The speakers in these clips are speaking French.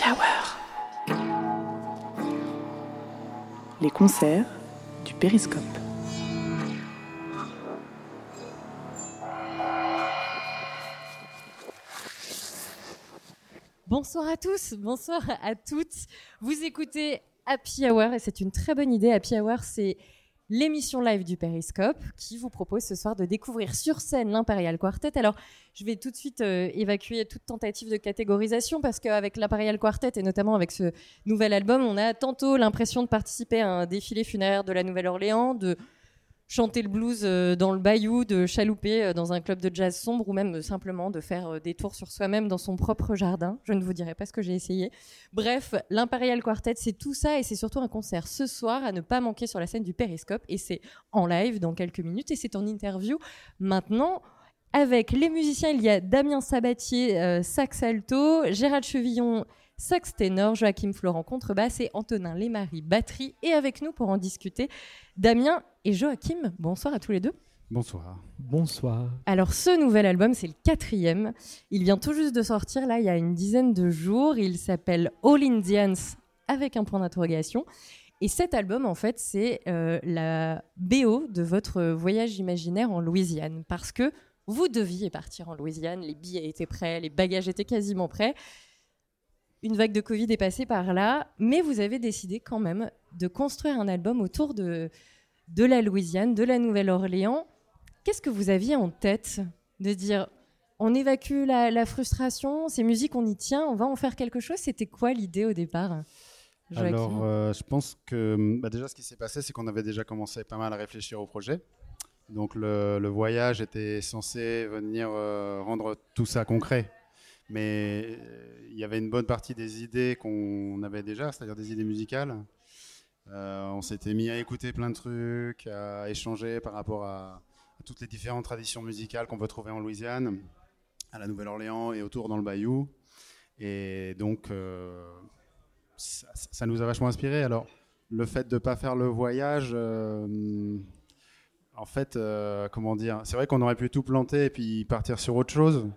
Happy Hour. Les concerts du Périscope. Bonsoir à tous, bonsoir à toutes. Vous écoutez Happy Hour et c'est une très bonne idée. Happy Hour, c'est l'émission live du Périscope qui vous propose ce soir de découvrir sur scène l'Imperial Quartet. Alors, je vais tout de suite euh, évacuer toute tentative de catégorisation parce qu'avec l'Imperial Quartet et notamment avec ce nouvel album, on a tantôt l'impression de participer à un défilé funéraire de la Nouvelle-Orléans, de chanter le blues euh, dans le bayou, de chalouper euh, dans un club de jazz sombre ou même simplement de faire euh, des tours sur soi-même dans son propre jardin. Je ne vous dirai pas ce que j'ai essayé. Bref, l'Imperial Quartet, c'est tout ça et c'est surtout un concert ce soir à ne pas manquer sur la scène du Périscope et c'est en live dans quelques minutes et c'est en interview maintenant. Avec les musiciens, il y a Damien Sabatier, sax alto, Gérald Chevillon, sax ténor, Joachim Florent contrebasse et Antonin Lémarie batterie. Et avec nous pour en discuter, Damien et Joachim. Bonsoir à tous les deux. Bonsoir. Bonsoir. Alors ce nouvel album, c'est le quatrième. Il vient tout juste de sortir là il y a une dizaine de jours. Il s'appelle All Indians avec un point d'interrogation. Et cet album, en fait, c'est euh, la BO de votre voyage imaginaire en Louisiane. Parce que vous deviez partir en Louisiane, les billets étaient prêts, les bagages étaient quasiment prêts une vague de Covid est passée par là, mais vous avez décidé quand même de construire un album autour de, la Louisiane, de la Nouvelle-Orléans. Qu'est-ce que vous aviez en tête de dire on évacue la, frustration, ces musiques on y tient, on va en faire quelque chose? C'était quoi l'idée au départ? Alors, euh, je pense que bah, déjà ce qui s'est passé, c'est qu'on avait déjà commencé pas mal à réfléchir au projet. Donc le, voyage était censé venir euh, rendre tout ça concret mais euh, il y avait une bonne partie des idées qu'on avait déjà, c'est-à-dire des idées musicales. Euh, on s'était mis à écouter plein de trucs, à échanger par rapport à, toutes les différentes traditions musicales qu'on peut trouver en Louisiane, à la Nouvelle-Orléans et autour dans le Bayou. Et donc, euh, ça, nous a vachement inspiré. Alors, le fait de ne pas faire le voyage, en fait, comment dire, c'est vrai qu'on aurait pu tout planter et puis partir sur autre chose,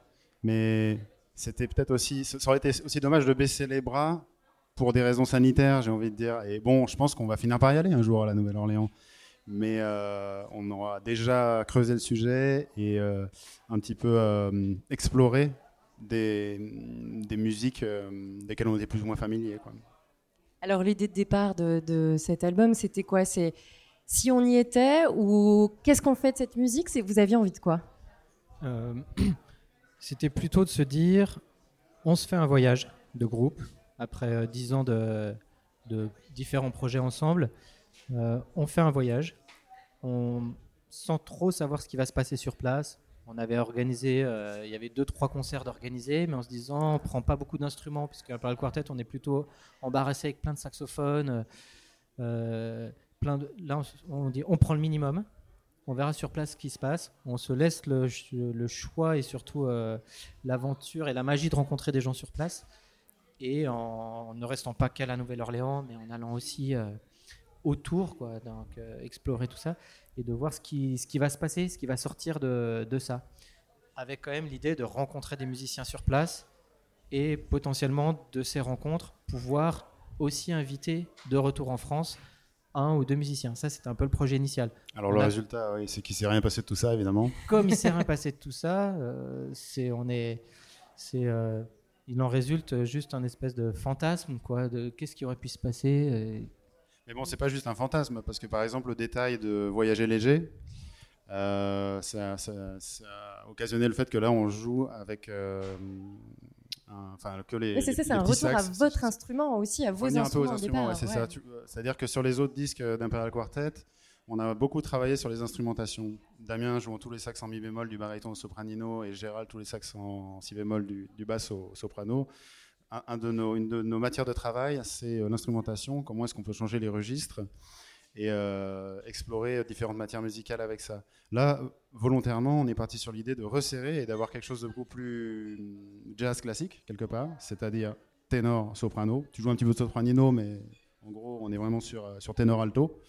mais c'était peut-être aussi, ça aurait été aussi dommage de baisser les bras pour des raisons sanitaires, j'ai envie de dire. Et bon, je pense qu'on va finir par y aller un jour à la Nouvelle-Orléans. Mais euh, on aura déjà creusé le sujet et euh, un petit peu euh, exploré des, des musiques desquelles on était plus ou moins familier. Quoi. Alors l'idée de départ de, de cet album, c'était quoi? C'est si on y était ou qu'est-ce qu'on fait de cette musique? C'est vous aviez envie de quoi? C'était plutôt de se dire, on se fait un voyage de groupe, après euh, dix ans de, différents projets ensemble. Euh, on fait un voyage, sans trop savoir ce qui va se passer sur place. On avait organisé, euh, il y avait deux, trois concerts d'organiser, mais en se disant, on prend pas beaucoup d'instruments, puisque par le quartet, on est plutôt embarrassé avec plein de saxophones. là, on dit, on prend le minimum. On verra sur place ce qui se passe. On se laisse le, choix et surtout euh, l'aventure et la magie de rencontrer des gens sur place. Et en, ne restant pas qu'à la Nouvelle-Orléans, mais en allant aussi euh, autour, donc euh, explorer tout ça et de voir ce qui, ce qui va se passer, ce qui va sortir de, de ça. Avec quand même l'idée de rencontrer des musiciens sur place et potentiellement de ces rencontres pouvoir aussi inviter de retour en France un ou deux musiciens. Ça, c'était un peu le projet initial. Alors, le résultat, c'est qu'il ne s'est rien passé de tout ça, évidemment. Comme il ne s'est rien passé de tout ça, euh, c'est, on est, c'est, euh, il en résulte juste un espèce de fantasme, quoi, de qu'est-ce qui aurait pu se passer. Euh. Mais bon, c'est pas juste un fantasme, parce que par exemple, le détail de voyager léger, ça, ça, ça, a occasionné le fait que là, on joue avec enfin que les. c'est ça, c'est un retour à votre instrument aussi, à vos instruments. Un c'est ça. C'est-à-dire que sur les autres disques d'Imperial Quartet, on a beaucoup travaillé sur les instrumentations. Damien jouant tous les sax en mi bémol du baryton au sopranino et Gérald tous les sax en si bémol du, du basse au, soprano. Un, de nos, une de nos matières de travail, c'est euh, l'instrumentation. Comment est-ce qu'on peut changer les registres et euh, explorer différentes matières musicales avec ça. Là, volontairement, on est parti sur l'idée de resserrer et d'avoir quelque chose de beaucoup plus jazz classique, quelque part, c'est-à-dire ténor, soprano. Tu joues un petit peu de sopranino, mais en gros, on est vraiment sur, euh, sur ténor alto.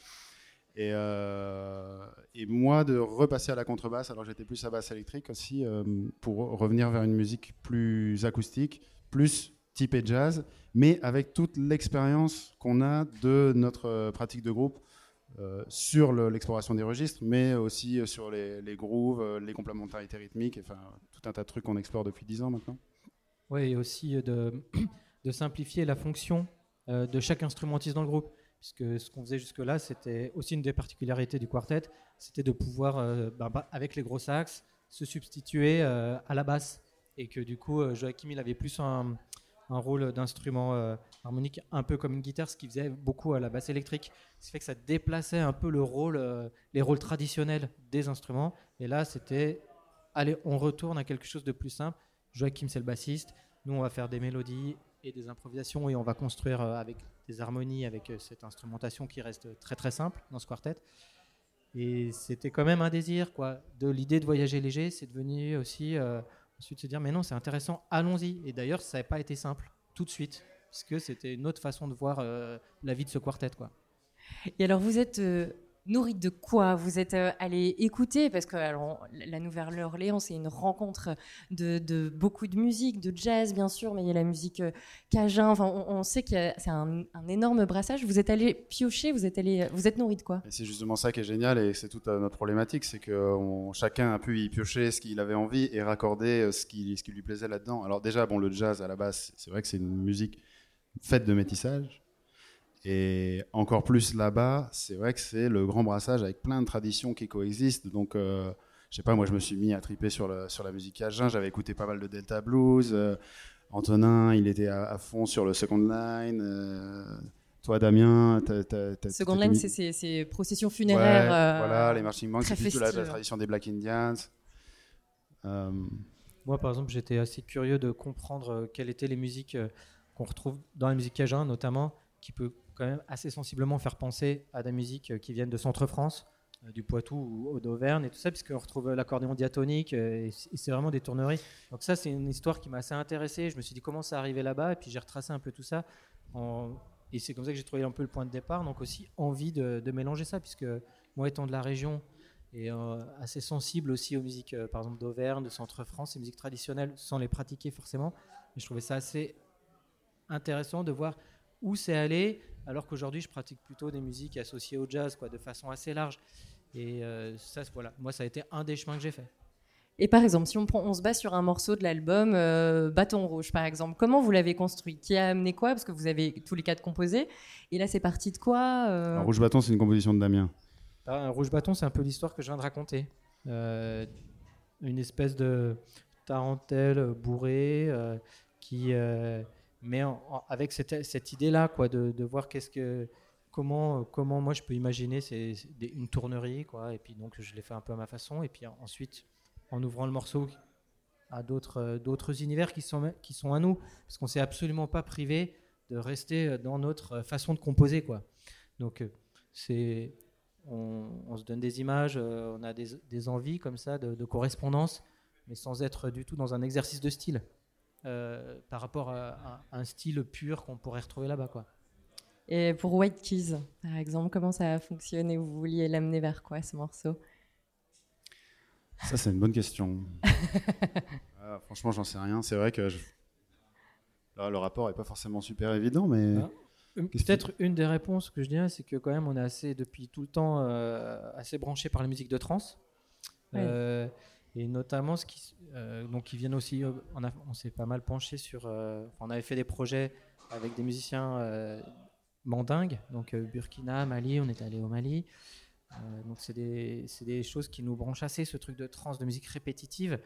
Et, euh, et, moi, de repasser à la contrebasse, alors j'étais plus à basse électrique aussi, pour revenir vers une musique plus acoustique, plus typé jazz, mais avec toute l'expérience qu'on a de notre pratique de groupe sur l'exploration des registres, mais aussi sur les, grooves, les complémentarités rythmiques, enfin tout un tas de trucs qu'on explore depuis 10 ans maintenant. Oui, et aussi de, simplifier la fonction de chaque instrumentiste dans le groupe puisque ce qu'on faisait jusque-là, c'était aussi une des particularités du quartet, c'était de pouvoir, euh, bah, bah, avec les gros sax, se substituer euh, à la basse. Et que du coup, euh, Joachim, il avait plus un, rôle d'instrument harmonique, un peu comme une guitare, ce qui faisait beaucoup à la basse électrique. Ce qui fait que ça déplaçait un peu le rôle, les rôles traditionnels des instruments. Et là, c'était, allez, on retourne à quelque chose de plus simple. Joachim, c'est le bassiste. Nous, on va faire des mélodies et des improvisations et on va construire avec des harmonies avec euh, cette instrumentation qui reste très très simple dans ce quartet. Et c'était quand même un désir, quoi, de l'idée de voyager léger, c'est devenu aussi euh, ensuite se dire mais non c'est intéressant, allons-y. Et d'ailleurs ça n'a pas été simple tout de suite, puisque c'était une autre façon de voir euh, la vie de ce quartet, quoi. Et alors vous êtes nourri de quoi Vous êtes euh, allé écouter? Parce que la Nouvelle-Orléans c'est une rencontre de, beaucoup de musique, de jazz bien sûr, mais il y a la musique euh, cajun. Enfin, on, sait que c'est un, énorme brassage. Vous êtes allé piocher, vous êtes allé, vous êtes de quoi? C'est justement ça qui est génial et c'est toute euh, notre problématique, c'est que chacun a pu y piocher ce qu'il avait envie et raccorder ce qui, ce qui lui plaisait là-dedans. Alors déjà, bon, le jazz à la base, c'est vrai que c'est une musique faite de métissage et encore plus là-bas, c'est vrai que c'est le grand brassage avec plein de traditions qui coexistent. Donc, euh, je sais pas, moi je me suis mis à triper sur, le, sur la musique cajun. J'avais écouté pas mal de Delta Blues. Euh, Antonin, il était à, fond sur le Second Line. Euh, toi, Damien, Second Line, c'est processions funéraires. voilà, les marching bands, c'est plutôt la, la, tradition des Black Indians. Moi, par exemple, j'étais assez curieux de comprendre quelles étaient les musiques qu'on retrouve dans la musique cajun, notamment, qui peut quand même assez sensiblement faire penser à des musiques euh, qui viennent de Centre-France, euh, du Poitou ou d'Auvergne et tout ça, puisqu'on retrouve l'accordéon diatonique euh, et c'est vraiment des tourneries. Donc ça, c'est une histoire qui m'a assez intéressé. Je me suis dit comment ça arrivait là-bas? Et puis j'ai retracé un peu tout ça. Et c'est comme ça que j'ai trouvé un peu le point de départ. Donc aussi envie de, mélanger ça, puisque moi étant de la région et assez sensible aussi aux musiques, par exemple d'Auvergne, de Centre-France, ces musiques traditionnelles, sans les pratiquer forcément. Je trouvais ça assez intéressant de voir où c'est allé, alors qu'aujourd'hui je pratique plutôt des musiques associées au jazz, quoi, de façon assez large. Et euh, ça, voilà, moi ça a été un des chemins que j'ai fait. Et par exemple, si on, prend, on se base sur un morceau de l'album euh, Bâton Rouge, par exemple, comment vous l'avez construit? Qui a amené quoi? Parce que vous avez tous les quatre composés. Et là, c'est parti de quoi euh? Rouge Bâton, c'est une composition de Damien. Ah, Rouge Bâton, c'est un peu l'histoire que je viens de raconter. une espèce de tarentelle bourrée qui mais avec cette, idée-là, quoi, de, voir qu'est-ce que, comment, comment moi je peux imaginer c'est, une tournerie, quoi, et puis donc je l'ai fait un peu à ma façon, et puis ensuite en ouvrant le morceau à d'autres, univers qui sont, qui sont à nous, parce qu'on s'est absolument pas privé de rester dans notre façon de composer, quoi. Donc c'est, on, se donne des images, on a des, envies comme ça de correspondance, mais sans être du tout dans un exercice de style. Euh, par rapport à, un style pur qu'on pourrait retrouver là-bas. Quoi. Et pour White Keys, par exemple, comment ça a fonctionné? Vous vouliez l'amener vers quoi ce morceau? Ça, c'est une bonne question. Ah, franchement, j'en sais rien. C'est vrai que le rapport n'est pas forcément super évident, mais. Ah. Peut-être une des réponses que je dirais, c'est que quand même on est assez depuis tout le temps euh, assez branché par la musique de trance. Euh, et notamment ce qui, euh, donc qui viennent aussi, euh, on, s'est pas mal penché sur, euh, on avait fait des projets avec des musiciens mandingues, donc Burkina, Mali, on est allé au Mali. donc c'est des, des, choses qui nous branchent assez, ce truc de trance, de musique répétitive.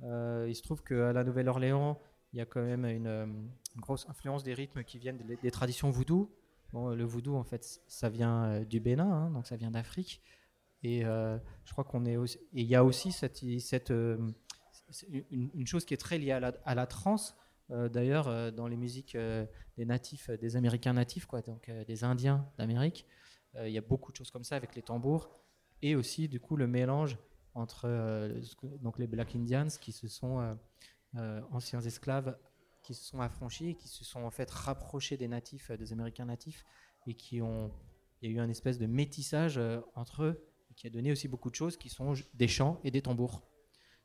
il se trouve qu'à la Nouvelle-Orléans, il y a quand même une, grosse influence des rythmes qui viennent des, traditions voodoo. Bon, le voodoo, en fait, ça vient du Bénin, hein, donc ça vient d'Afrique. Et euh, je crois qu'on est aussi. il y a aussi cette euh, une, chose qui est très liée à la, à la trance. Euh, d'ailleurs, dans les musiques des natifs, des Américains natifs, quoi, donc des Indiens d'Amérique, il y a beaucoup de choses comme ça avec les tambours et aussi du coup le mélange entre donc les Black Indians qui se sont anciens esclaves qui se sont affranchis et qui se sont en fait rapprochés des natifs, des Américains natifs et qui ont il y a eu un espèce de métissage entre eux qui a donné aussi beaucoup de choses qui sont des chants et des tambours.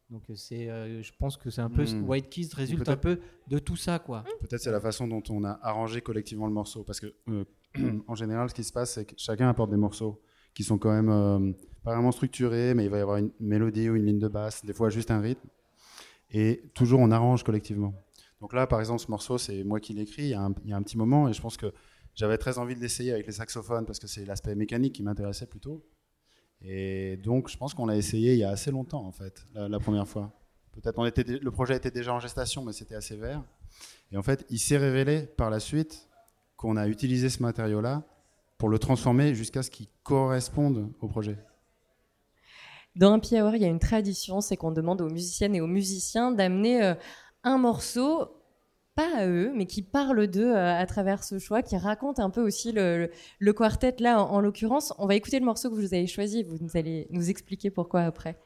Donc c'est, euh, je pense que c'est un peu Hmm. White Keys résulte un peu de tout ça, quoi. Peut-être c'est la façon dont on a arrangé collectivement le morceau. Parce que, euh, en général, ce qui se passe, c'est que chacun apporte des morceaux qui sont quand même euh, pas vraiment structurés, mais il va y avoir une mélodie ou une ligne de basse, des fois juste un rythme. Et toujours, on arrange collectivement. Donc là, par exemple, ce morceau, c'est moi qui l'écris il, y a un- il y a un petit moment, et je pense que j'avais très envie de l'essayer avec les saxophones, parce que c'est l'aspect mécanique qui m'intéressait plutôt. Et donc, je pense qu'on l'a essayé il y a assez longtemps, en fait, la, première fois. Peut-être on était, le projet était déjà en gestation, mais c'était assez vert. Et en fait, il s'est révélé par la suite qu'on a utilisé ce matériau-là pour le transformer jusqu'à ce qu'il corresponde au projet. Dans Happy Hour, il y a une tradition, c'est qu'on demande aux musiciennes et aux musiciens d'amener euh, un morceau, pas à eux, mais qui parle d'eux euh, à travers ce choix, qui raconte un peu aussi le, le- quartet là, en, en l'occurrence. On va écouter le morceau que vous avez choisi, vous allez nous expliquer pourquoi après.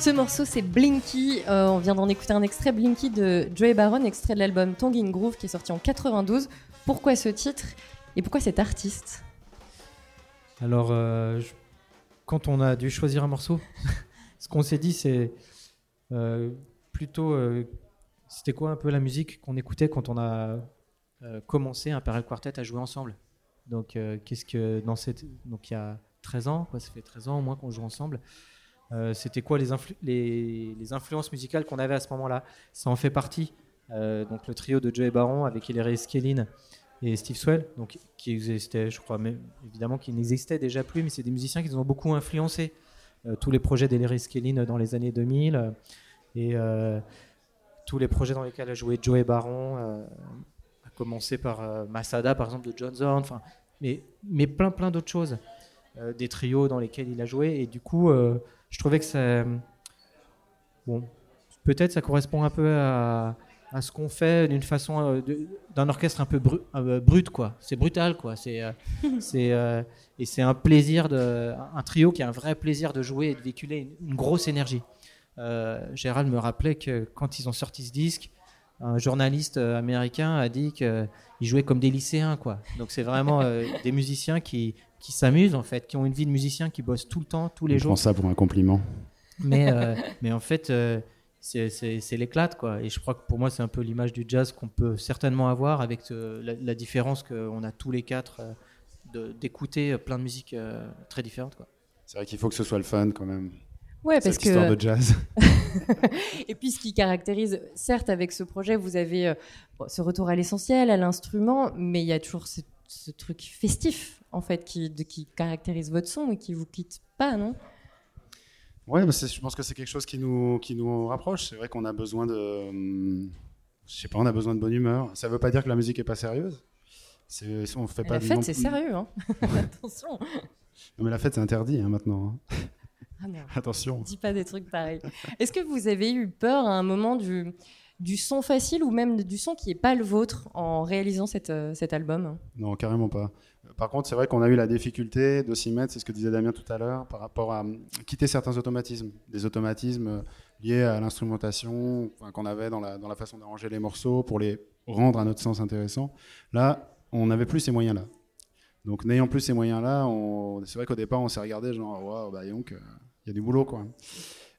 Ce morceau, c'est Blinky. Euh, on vient d'en écouter un extrait Blinky de Joey Baron, extrait de l'album Tongue in Groove qui est sorti en 92. Pourquoi ce titre et pourquoi cet artiste? Alors, euh, quand on a dû choisir un morceau, ce qu'on s'est dit, c'est euh, plutôt. C'était quoi un peu la musique qu'on écoutait quand on a commencé Imperial Quartet à jouer ensemble? Donc, qu'est-ce que. Dans cette, donc, il y a 13 ans, quoi, ça fait 13 ans au moins qu'on joue ensemble. Euh, C'était quoi les, influ- les, les influences musicales qu'on avait à ce moment-là? Ça en fait partie. Euh, donc, le trio de Joey Baron avec Hilary Skellin et Steve Swell, donc qui existait, je crois, évidemment qui n'existaient déjà plus, mais c'est des musiciens qui ont beaucoup influencé. Euh, tous les projets d'Hillary Skellin dans les années 2000 euh, et tous les projets dans lesquels a joué Joey Baron, à commencer par Masada par exemple de John Zorn, mais, mais plein plein d'autres choses, des trios dans lesquels il a joué et du coup, je trouvais que ça, bon, peut-être ça correspond un peu à à ce qu'on fait d'une façon euh, d'un orchestre un peu bru- euh, brut quoi. C'est brutal quoi. C'est euh, c'est euh, et c'est un plaisir de un trio qui a un vrai plaisir de jouer et de véhiculer une, une grosse énergie. Gérald me rappelait que quand ils ont sorti ce disque un journaliste euh, américain a dit qu'ils jouaient comme des lycéens quoi donc c'est vraiment euh, des musiciens qui qui s'amusent en fait qui ont une vie de musicien qui bossent tout le temps tous les On jours prend ça pour un compliment. mais, euh, mais en fait, euh, c'est- l'éclate, quoi. Et je crois que pour moi, c'est un peu l'image du jazz qu'on peut certainement avoir avec euh, la, la différence qu'on a tous les quatre euh, d'écouter plein de musiques euh, très différentes, quoi. C'est vrai qu'il faut que ce soit le fun quand même. Ouais, parce Cette histoire que de jazz. et puis ce qui caractérise, certes, avec ce projet, vous avez euh, bon, ce retour à l'essentiel, à l'instrument, mais il y a toujours ce, ce truc festif en fait qui, de- qui caractérise votre son et qui vous quitte pas, non? Ouais, je pense que c'est quelque chose qui nous, qui nous rapproche. C'est vrai qu'on a besoin de. Je sais pas, on a besoin de bonne humeur. Ça veut pas dire que la musique est pas sérieuse. C'est- On fait Et pas La fête, c'est sérieux, hein Attention. Non, mais la fête, c'est interdit hein, maintenant. hein. Ah non. Attention. Dis pas des trucs pareils. Est-ce que vous avez eu peur à un moment du, du son facile ou même du son qui n'est pas le vôtre en réalisant cette, euh, cet album? Non, carrément pas. Par contre, c'est vrai qu'on a eu la difficulté de s'y mettre, c'est ce que disait Damien tout à l'heure, par rapport à hum, quitter certains automatismes. Des automatismes euh, liés à l'instrumentation qu'on avait dans la, dans la façon d'arranger les morceaux pour les rendre à notre sens intéressants. Là, on n'avait plus ces moyens-là. Donc, n'ayant plus ces moyens-là, on... c'est vrai qu'au départ, on s'est regardé genre, waouh, bah, donc, y a du boulot, quoi.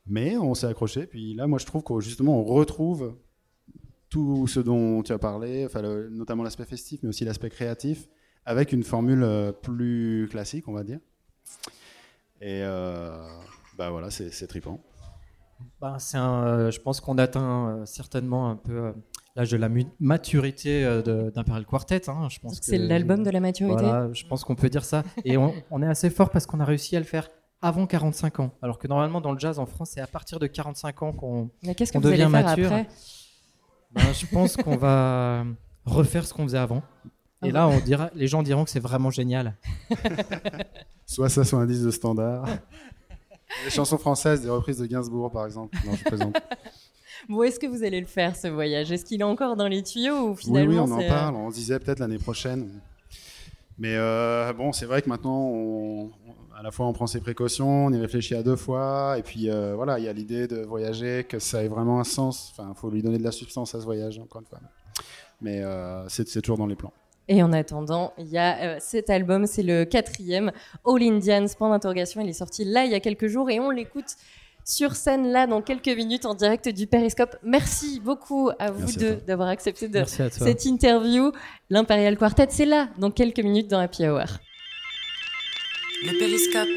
Mais on s'est accroché. Puis là, moi, je trouve que justement, on retrouve tout ce dont tu as parlé, enfin, le- notamment l'aspect festif, mais aussi l'aspect créatif, avec une formule euh, plus classique, on va dire. Et euh, bah voilà, c'est c'est trippant. Ben, c'est un, euh, je pense qu'on atteint euh, certainement un peu euh, l'âge de la mu- maturité euh, de- d'Imperial Quartet. hein. Je pense Donc que- C'est l'album de la maturité. Voilà, je pense qu'on peut dire ça. Et on, on est assez fort parce qu'on a réussi à le faire avant 45 ans. Alors que normalement, dans le jazz en France, c'est à partir de 45 ans qu'on. Mais qu'est-ce que On vous allez devient faire mature. après Ben, je pense qu'on va refaire ce qu'on faisait avant. Et Ah là, on dira, les gens diront que c'est vraiment génial. Soit ça, soit un disque de standard. Les chansons françaises, des reprises de Gainsbourg, par exemple. Non, je. Bon, est-ce que vous allez le faire ce voyage? Est-ce qu'il est encore dans les tuyaux ou Oui, finalement oui, on en c'est, euh, parle. On se disait peut-être l'année prochaine. Mais euh, bon, c'est vrai que maintenant, on- à la fois, on prend ses précautions, on y réfléchit à deux fois. Et puis, euh, voilà, il y a l'idée de voyager, que ça ait vraiment un sens. Enfin, il faut lui donner de la substance à ce voyage, encore une fois. Mais euh, c'est c'est toujours dans les plans. Et en attendant, il y a euh, cet album, c'est le quatrième, All Indians, point d'interrogation. Il est sorti là il y a quelques jours et on l'écoute sur scène là dans quelques minutes en direct du Périscope. Merci beaucoup à vous Merci deux toi. d'avoir accepté de cette interview. L'Imperial Quartet, c'est là dans quelques minutes dans Happy Hour. Le périscope.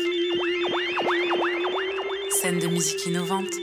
Scène de musique innovante.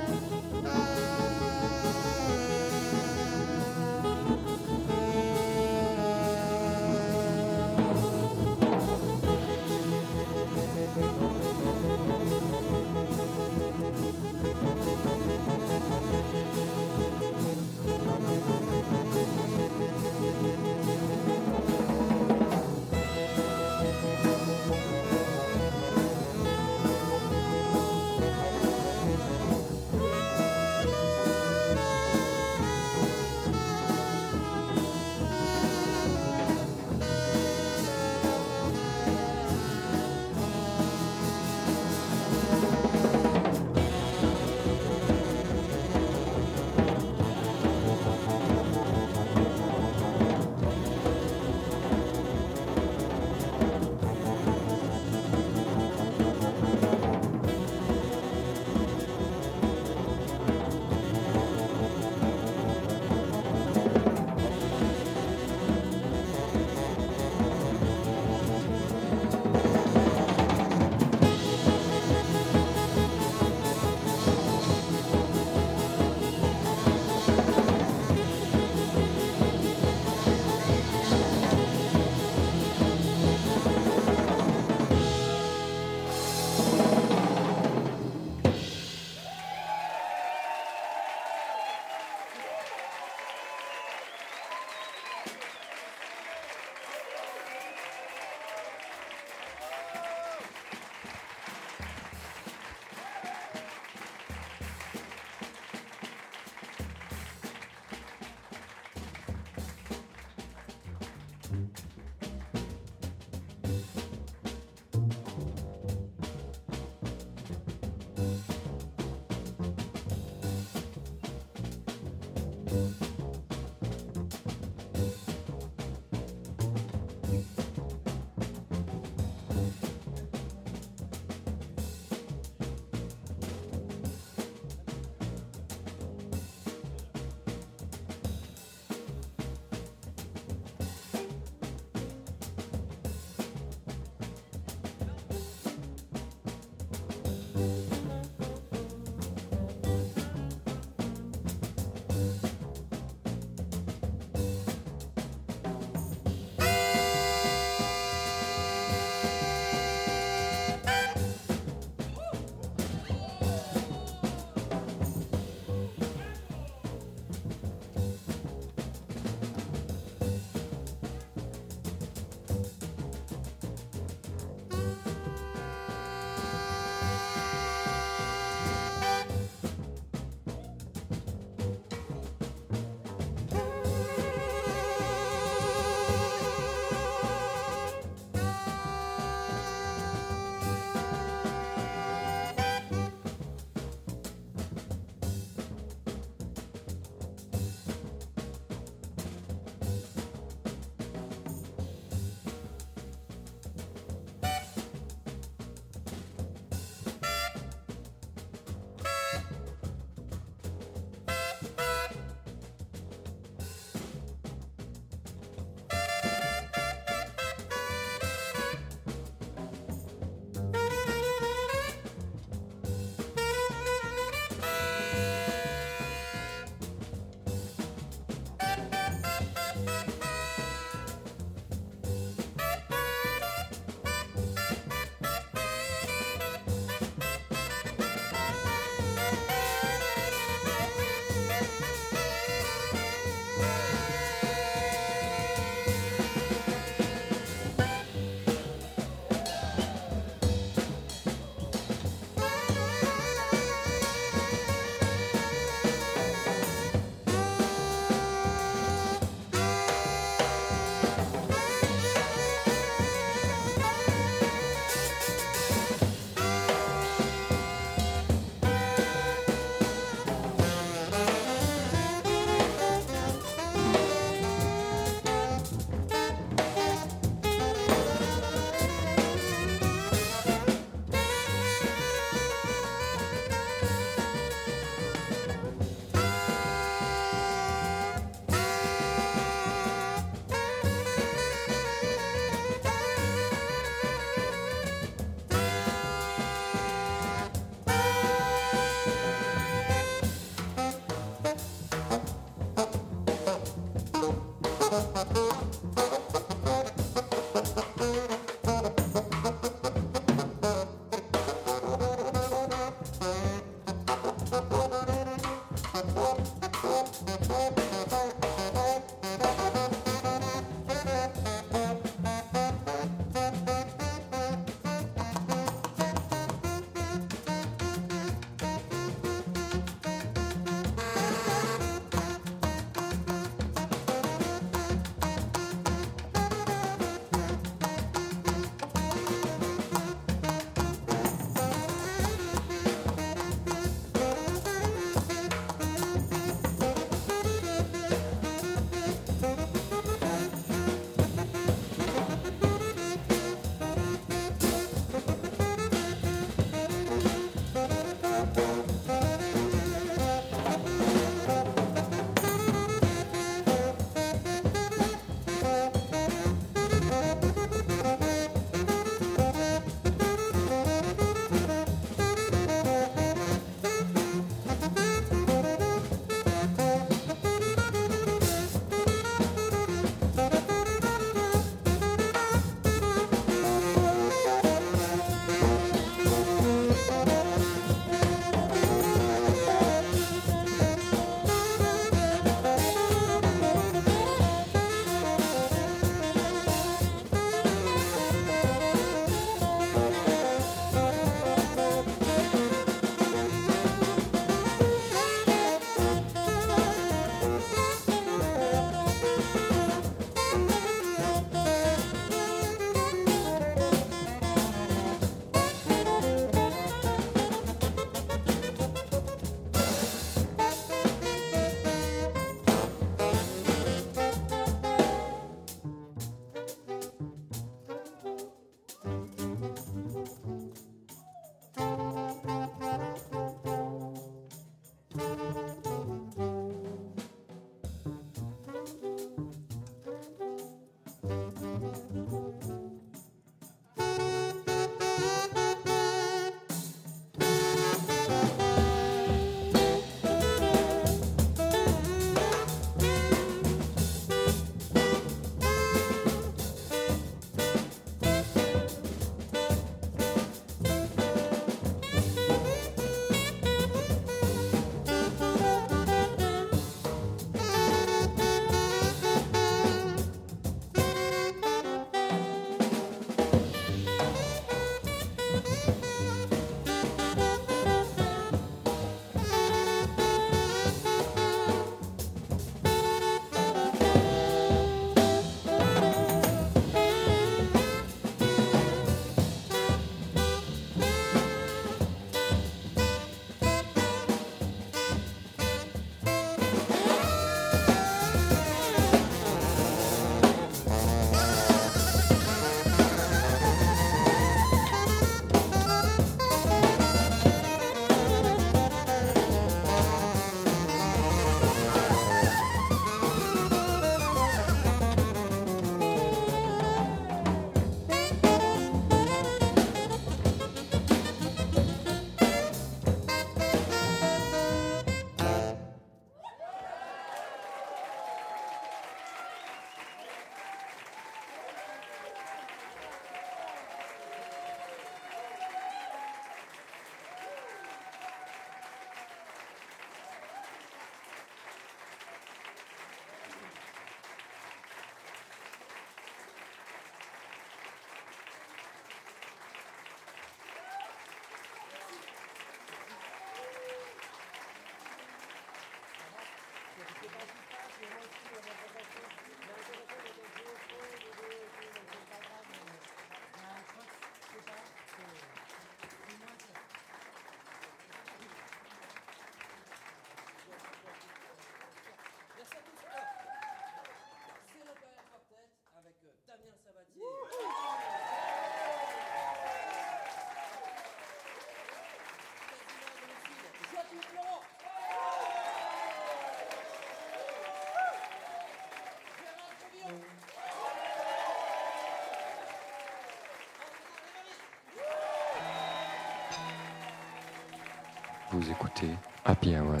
Vous écoutez Happy Hour.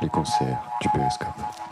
Les concerts du Périscope.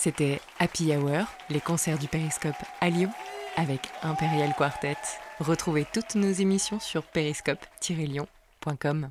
C'était Happy Hour, les concerts du Périscope à Lyon, avec Imperial Quartet. Retrouvez toutes nos émissions sur périscope-lyon.com.